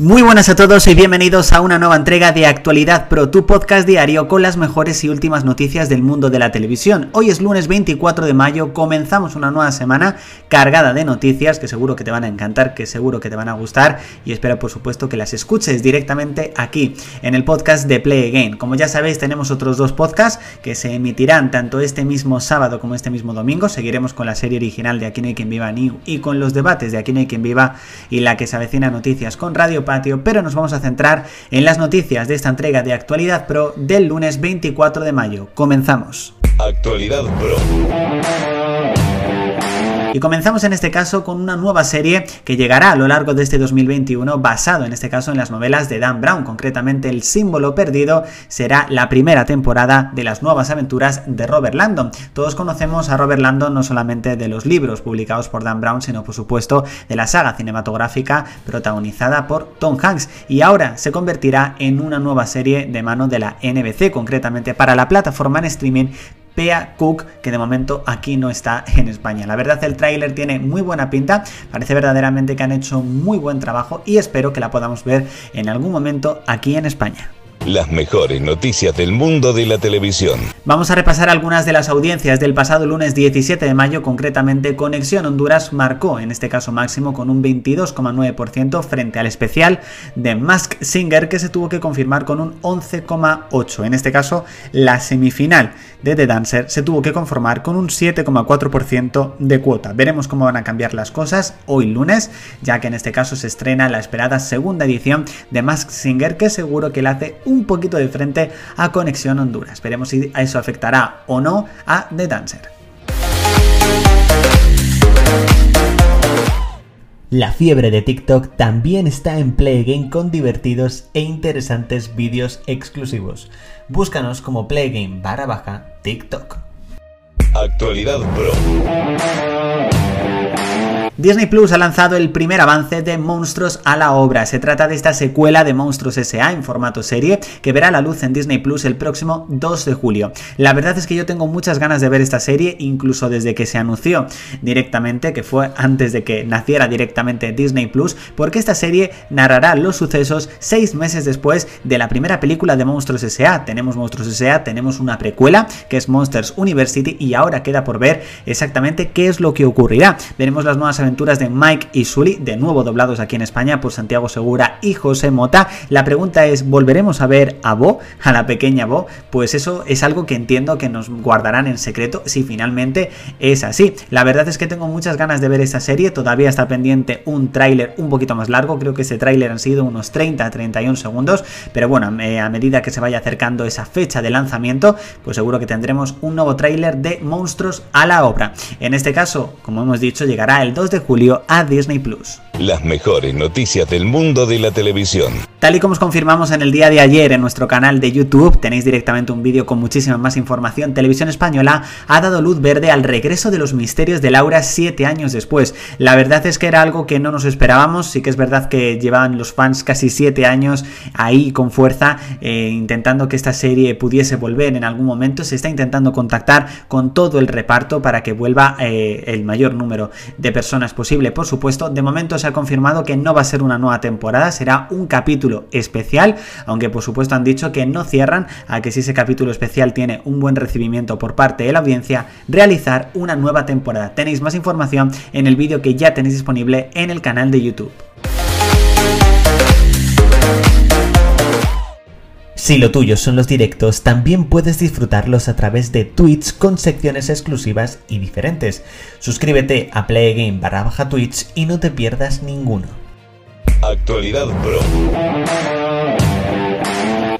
Muy buenas a todos y bienvenidos a una nueva entrega de Actualidad Pro, tu podcast diario con las mejores y últimas noticias del mundo de la televisión. Hoy es lunes 24 de mayo, comenzamos una nueva semana cargada de noticias que seguro que te van a encantar, que seguro que te van a gustar y espero por supuesto que las escuches directamente aquí en el podcast de Play Again. Como ya sabéis tenemos otros dos podcasts que se emitirán tanto este mismo sábado como este mismo domingo. Seguiremos con la serie original de Aquí no hay quien viva New y con los debates de Aquí no hay quien viva y la que se avecina noticias con Radio Patio, pero nos vamos a centrar en las noticias de esta entrega de Actualidad Pro del lunes 24 de mayo. Comenzamos. Actualidad Pro. Y comenzamos en este caso con una nueva serie que llegará a lo largo de este 2021 basado en este caso en las novelas de Dan Brown, concretamente El símbolo perdido será la primera temporada de las nuevas aventuras de Robert Landon. Todos conocemos a Robert Landon no solamente de los libros publicados por Dan Brown, sino por supuesto de la saga cinematográfica protagonizada por Tom Hanks y ahora se convertirá en una nueva serie de mano de la NBC, concretamente para la plataforma en streaming Pea Cook, que de momento aquí no está en España. La verdad el tráiler tiene muy buena pinta, parece verdaderamente que han hecho muy buen trabajo y espero que la podamos ver en algún momento aquí en España. Las mejores noticias del mundo de la televisión. Vamos a repasar algunas de las audiencias del pasado lunes 17 de mayo, concretamente Conexión Honduras marcó, en este caso máximo, con un 22,9% frente al especial de Mask Singer que se tuvo que confirmar con un 11,8%. En este caso, la semifinal de The Dancer se tuvo que conformar con un 7,4% de cuota. Veremos cómo van a cambiar las cosas hoy lunes, ya que en este caso se estrena la esperada segunda edición de Mask Singer que seguro que le hace un un poquito de frente a Conexión Honduras. Veremos si eso afectará o no a The Dancer. La fiebre de TikTok también está en Play Game con divertidos e interesantes vídeos exclusivos. Búscanos como Playgame barra baja TikTok. Actualidad Pro. Disney Plus ha lanzado el primer avance de Monstruos a la obra. Se trata de esta secuela de Monstruos S.A. en formato serie que verá la luz en Disney Plus el próximo 2 de julio. La verdad es que yo tengo muchas ganas de ver esta serie, incluso desde que se anunció directamente, que fue antes de que naciera directamente Disney Plus, porque esta serie narrará los sucesos seis meses después de la primera película de Monstruos S.A. Tenemos Monstruos S.A., tenemos una precuela que es Monsters University y ahora queda por ver exactamente qué es lo que ocurrirá. Veremos las nuevas aventuras de Mike y Sully, de nuevo doblados aquí en España por Santiago Segura y José Mota. La pregunta es, ¿volveremos a ver a Bo, a la pequeña Bo? Pues eso es algo que entiendo que nos guardarán en secreto si finalmente es así. La verdad es que tengo muchas ganas de ver esta serie, todavía está pendiente un tráiler un poquito más largo, creo que ese tráiler han sido unos 30-31 segundos, pero bueno, a medida que se vaya acercando esa fecha de lanzamiento, pues seguro que tendremos un nuevo tráiler de Monstruos a la obra. En este caso, como hemos dicho, llegará el 2 de julio a Disney Plus. Las mejores noticias del mundo de la televisión. Tal y como os confirmamos en el día de ayer en nuestro canal de YouTube, tenéis directamente un vídeo con muchísima más información. Televisión Española ha dado luz verde al regreso de los misterios de Laura siete años después. La verdad es que era algo que no nos esperábamos. Sí que es verdad que llevaban los fans casi siete años ahí con fuerza, eh, intentando que esta serie pudiese volver en algún momento. Se está intentando contactar con todo el reparto para que vuelva eh, el mayor número de personas posible. Por supuesto, de momento se ha confirmado que no va a ser una nueva temporada, será un capítulo especial, aunque por supuesto han dicho que no cierran a que si ese capítulo especial tiene un buen recibimiento por parte de la audiencia, realizar una nueva temporada. Tenéis más información en el vídeo que ya tenéis disponible en el canal de YouTube. Si lo tuyo son los directos, también puedes disfrutarlos a través de Twitch con secciones exclusivas y diferentes. Suscríbete a Playgame barra baja Twitch y no te pierdas ninguno. Actualidad Pro.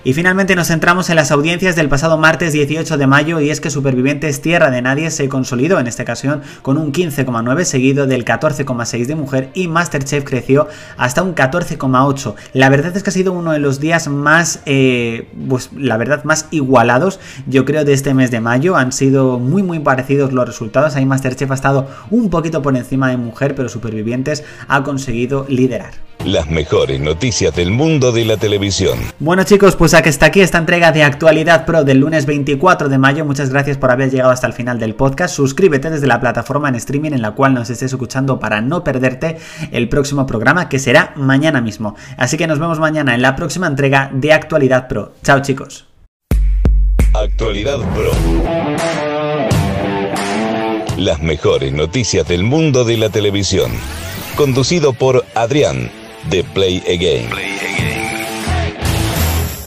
Y finalmente nos centramos en las audiencias del pasado martes 18 de mayo y es que Supervivientes Tierra de Nadie se consolidó en esta ocasión con un 15,9 seguido del 14,6 de mujer y Masterchef creció hasta un 14,8. La verdad es que ha sido uno de los días más, eh, pues la verdad, más igualados yo creo de este mes de mayo. Han sido muy muy parecidos los resultados. Ahí Masterchef ha estado un poquito por encima de mujer pero Supervivientes ha conseguido liderar. Las mejores noticias del mundo de la televisión. Bueno chicos, pues aquí está aquí esta entrega de Actualidad Pro del lunes 24 de mayo. Muchas gracias por haber llegado hasta el final del podcast. Suscríbete desde la plataforma en streaming en la cual nos estés escuchando para no perderte el próximo programa que será mañana mismo. Así que nos vemos mañana en la próxima entrega de Actualidad Pro. Chao chicos. Actualidad Pro. Las mejores noticias del mundo de la televisión. Conducido por Adrián de Play Again.